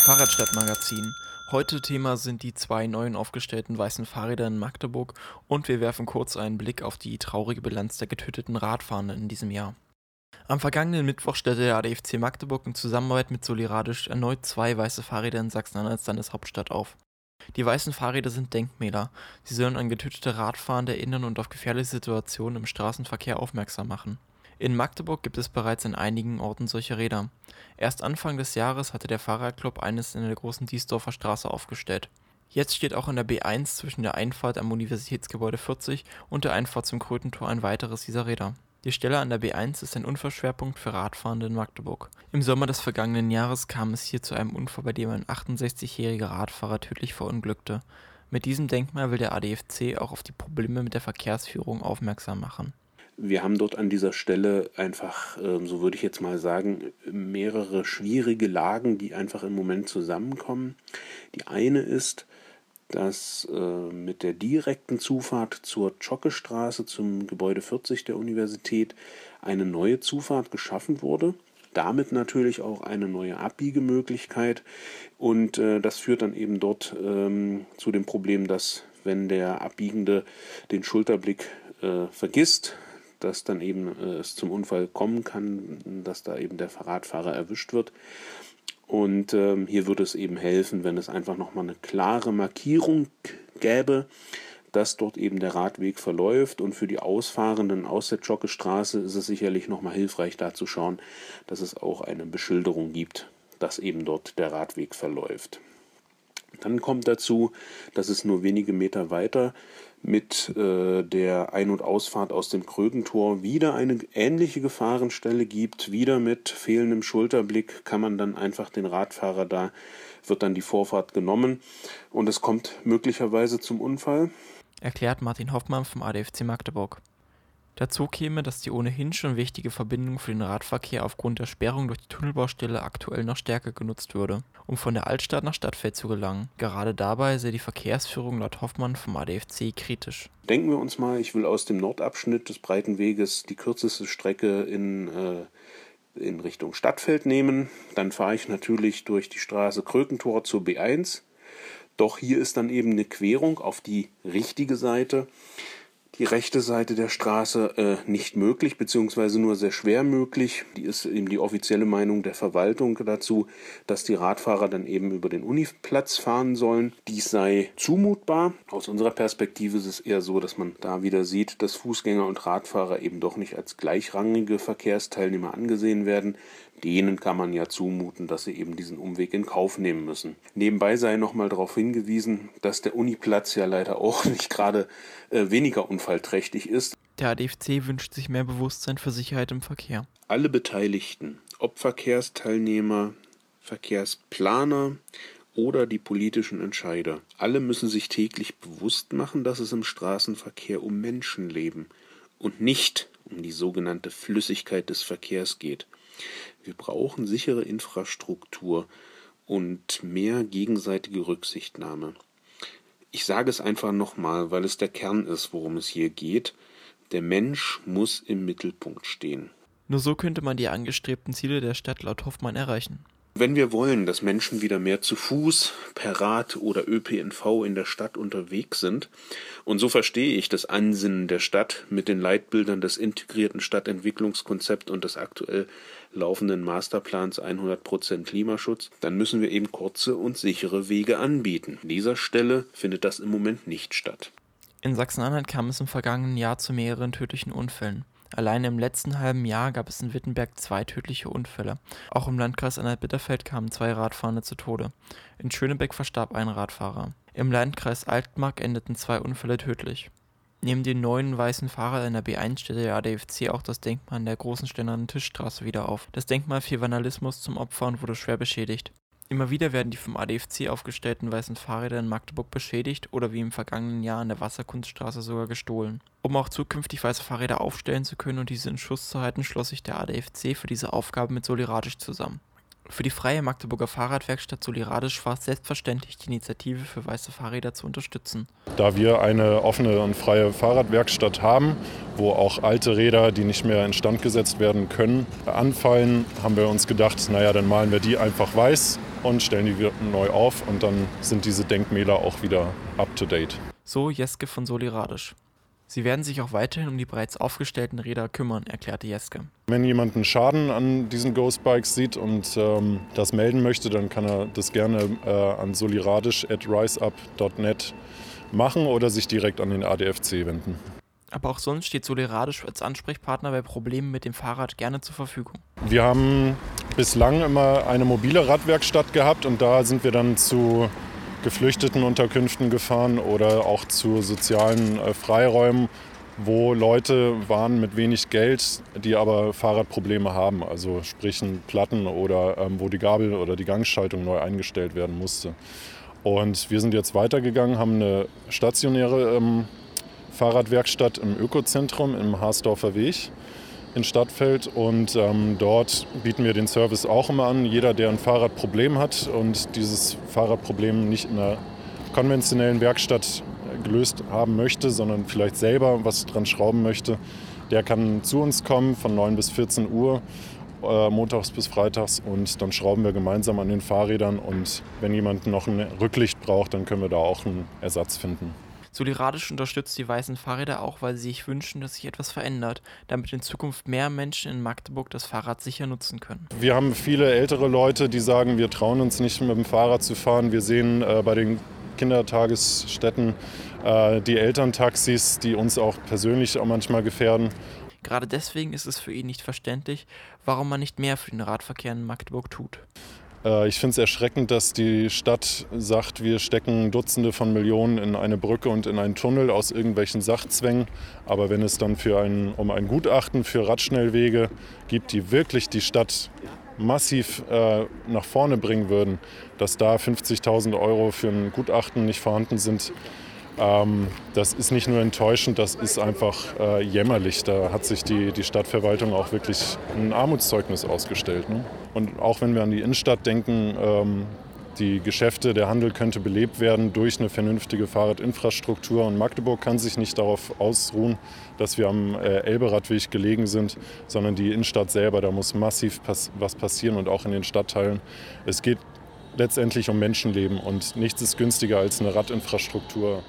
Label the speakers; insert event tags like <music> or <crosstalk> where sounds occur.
Speaker 1: Fahrradstadtmagazin. Heute Thema sind die zwei neuen aufgestellten weißen Fahrräder in Magdeburg und wir werfen kurz einen Blick auf die traurige Bilanz der getöteten Radfahrenden in diesem Jahr. Am vergangenen Mittwoch stellte der ADFC Magdeburg in Zusammenarbeit mit Soliradisch erneut zwei weiße Fahrräder in Sachsen-Anhalts Landeshauptstadt auf. Die weißen Fahrräder sind Denkmäler. Sie sollen an getötete Radfahrende erinnern und auf gefährliche Situationen im Straßenverkehr aufmerksam machen. In Magdeburg gibt es bereits an einigen Orten solche Räder. Erst Anfang des Jahres hatte der Fahrradclub eines in der großen Diesdorfer Straße aufgestellt. Jetzt steht auch an der B1 zwischen der Einfahrt am Universitätsgebäude 40 und der Einfahrt zum Krötentor ein weiteres dieser Räder. Die Stelle an der B1 ist ein Unfallschwerpunkt für Radfahrende in Magdeburg. Im Sommer des vergangenen Jahres kam es hier zu einem Unfall, bei dem ein 68-jähriger Radfahrer tödlich verunglückte. Mit diesem Denkmal will der ADFC auch auf die Probleme mit der Verkehrsführung aufmerksam machen.
Speaker 2: Wir haben dort an dieser Stelle einfach, ähm, so würde ich jetzt mal sagen, mehrere schwierige Lagen, die einfach im Moment zusammenkommen. Die eine ist, dass äh, mit der direkten Zufahrt zur Zschocke-Straße zum Gebäude 40 der Universität eine neue Zufahrt geschaffen wurde. Damit natürlich auch eine neue Abbiegemöglichkeit. Und äh, das führt dann eben dort ähm, zu dem Problem, dass wenn der Abbiegende den Schulterblick äh, vergisst, dass dann eben äh, es zum Unfall kommen kann, dass da eben der Fahrradfahrer erwischt wird. Und ähm, hier würde es eben helfen, wenn es einfach nochmal eine klare Markierung gäbe, dass dort eben der Radweg verläuft. Und für die Ausfahrenden aus der Joggestraße ist es sicherlich nochmal hilfreich, da zu schauen, dass es auch eine Beschilderung gibt, dass eben dort der Radweg verläuft. Dann kommt dazu, dass es nur wenige Meter weiter mit äh, der Ein- und Ausfahrt aus dem Krögentor wieder eine ähnliche Gefahrenstelle gibt. Wieder mit fehlendem Schulterblick kann man dann einfach den Radfahrer da, wird dann die Vorfahrt genommen und es kommt möglicherweise zum Unfall.
Speaker 1: Erklärt Martin Hoffmann vom ADFC Magdeburg. Dazu käme, dass die ohnehin schon wichtige Verbindung für den Radverkehr aufgrund der Sperrung durch die Tunnelbaustelle aktuell noch stärker genutzt würde, um von der Altstadt nach Stadtfeld zu gelangen. Gerade dabei sei die Verkehrsführung laut Hoffmann vom ADFC kritisch.
Speaker 2: Denken wir uns mal, ich will aus dem Nordabschnitt des breiten Weges die kürzeste Strecke in äh, in Richtung Stadtfeld nehmen. Dann fahre ich natürlich durch die Straße Krökentor zur B1. Doch hier ist dann eben eine Querung auf die richtige Seite die rechte Seite der Straße äh, nicht möglich, beziehungsweise nur sehr schwer möglich. Die ist eben die offizielle Meinung der Verwaltung dazu, dass die Radfahrer dann eben über den Uniplatz fahren sollen. Dies sei zumutbar. Aus unserer Perspektive ist es eher so, dass man da wieder sieht, dass Fußgänger und Radfahrer eben doch nicht als gleichrangige Verkehrsteilnehmer angesehen werden denen kann man ja zumuten, dass sie eben diesen Umweg in Kauf nehmen müssen. Nebenbei sei nochmal darauf hingewiesen, dass der Uniplatz ja leider auch <laughs> nicht gerade äh, weniger unfallträchtig ist.
Speaker 1: Der ADFC wünscht sich mehr Bewusstsein für Sicherheit im Verkehr.
Speaker 2: Alle Beteiligten, ob Verkehrsteilnehmer, Verkehrsplaner oder die politischen Entscheider, alle müssen sich täglich bewusst machen, dass es im Straßenverkehr um Menschenleben und nicht um die sogenannte Flüssigkeit des Verkehrs geht. Wir brauchen sichere Infrastruktur und mehr gegenseitige Rücksichtnahme. Ich sage es einfach nochmal, weil es der Kern ist, worum es hier geht. Der Mensch muss im Mittelpunkt stehen.
Speaker 1: Nur so könnte man die angestrebten Ziele der Stadt laut Hoffmann erreichen.
Speaker 2: Wenn wir wollen, dass Menschen wieder mehr zu Fuß, per Rad oder ÖPNV in der Stadt unterwegs sind, und so verstehe ich das Ansinnen der Stadt mit den Leitbildern des integrierten Stadtentwicklungskonzepts und des aktuell laufenden Masterplans 100% Klimaschutz, dann müssen wir eben kurze und sichere Wege anbieten. An dieser Stelle findet das im Moment nicht statt.
Speaker 1: In Sachsen-Anhalt kam es im vergangenen Jahr zu mehreren tödlichen Unfällen. Allein im letzten halben Jahr gab es in Wittenberg zwei tödliche Unfälle. Auch im Landkreis Anhalt-Bitterfeld kamen zwei Radfahrende zu Tode. In Schönebeck verstarb ein Radfahrer. Im Landkreis Altmark endeten zwei Unfälle tödlich. Neben den neuen weißen Fahrrad in der B1 stellte der ADFC auch das Denkmal in der großen Steinernen Tischstraße wieder auf. Das Denkmal fiel Vandalismus zum Opfer und wurde schwer beschädigt. Immer wieder werden die vom ADFC aufgestellten weißen Fahrräder in Magdeburg beschädigt oder wie im vergangenen Jahr an der Wasserkunststraße sogar gestohlen. Um auch zukünftig weiße Fahrräder aufstellen zu können und diese in Schuss zu halten, schloss sich der ADFC für diese Aufgabe mit Soliradisch zusammen. Für die freie Magdeburger Fahrradwerkstatt Soliradisch war es selbstverständlich, die Initiative für weiße Fahrräder zu unterstützen.
Speaker 3: Da wir eine offene und freie Fahrradwerkstatt haben, wo auch alte Räder, die nicht mehr instand gesetzt werden können, anfallen, haben wir uns gedacht, naja, dann malen wir die einfach weiß und stellen die neu auf und dann sind diese Denkmäler auch wieder up-to-date.
Speaker 1: So Jeske von Soliradisch. Sie werden sich auch weiterhin um die bereits aufgestellten Räder kümmern, erklärte Jeske.
Speaker 3: Wenn jemand einen Schaden an diesen Ghost Bikes sieht und ähm, das melden möchte, dann kann er das gerne äh, an soliradisch.riseup.net machen oder sich direkt an den ADFC wenden.
Speaker 1: Aber auch sonst steht Soliradisch als Ansprechpartner bei Problemen mit dem Fahrrad gerne zur Verfügung.
Speaker 3: Wir haben bislang immer eine mobile Radwerkstatt gehabt und da sind wir dann zu Geflüchtetenunterkünften gefahren oder auch zu sozialen äh, Freiräumen, wo Leute waren mit wenig Geld, die aber Fahrradprobleme haben, also sprich Platten oder ähm, wo die Gabel oder die Gangschaltung neu eingestellt werden musste. Und wir sind jetzt weitergegangen, haben eine stationäre ähm, Fahrradwerkstatt im Ökozentrum im Haasdorfer Weg in Stadtfeld und ähm, dort bieten wir den Service auch immer an. Jeder, der ein Fahrradproblem hat und dieses Fahrradproblem nicht in einer konventionellen Werkstatt gelöst haben möchte, sondern vielleicht selber was dran schrauben möchte, der kann zu uns kommen von 9 bis 14 Uhr, äh, montags bis freitags und dann schrauben wir gemeinsam an den Fahrrädern und wenn jemand noch ein Rücklicht braucht, dann können wir da auch einen Ersatz finden.
Speaker 1: Soliradisch unterstützt die weißen Fahrräder auch, weil sie sich wünschen, dass sich etwas verändert, damit in Zukunft mehr Menschen in Magdeburg das Fahrrad sicher nutzen können.
Speaker 3: Wir haben viele ältere Leute, die sagen, wir trauen uns nicht mit dem Fahrrad zu fahren. Wir sehen äh, bei den Kindertagesstätten äh, die Elterntaxis, die uns auch persönlich auch manchmal gefährden.
Speaker 1: Gerade deswegen ist es für ihn nicht verständlich, warum man nicht mehr für den Radverkehr in Magdeburg tut.
Speaker 3: Äh, ich finde es erschreckend, dass die Stadt sagt, wir stecken Dutzende von Millionen in eine Brücke und in einen Tunnel aus irgendwelchen Sachzwängen. Aber wenn es dann für ein, um ein Gutachten für Radschnellwege gibt, die wirklich die Stadt massiv äh, nach vorne bringen würden, dass da 50.000 Euro für ein Gutachten nicht vorhanden sind, das ist nicht nur enttäuschend, das ist einfach äh, jämmerlich. Da hat sich die, die Stadtverwaltung auch wirklich ein Armutszeugnis ausgestellt. Ne? Und auch wenn wir an die Innenstadt denken, ähm, die Geschäfte, der Handel könnte belebt werden durch eine vernünftige Fahrradinfrastruktur. Und Magdeburg kann sich nicht darauf ausruhen, dass wir am äh, Elberadweg gelegen sind, sondern die Innenstadt selber, da muss massiv pass was passieren und auch in den Stadtteilen. Es geht letztendlich um Menschenleben und nichts ist günstiger als eine Radinfrastruktur.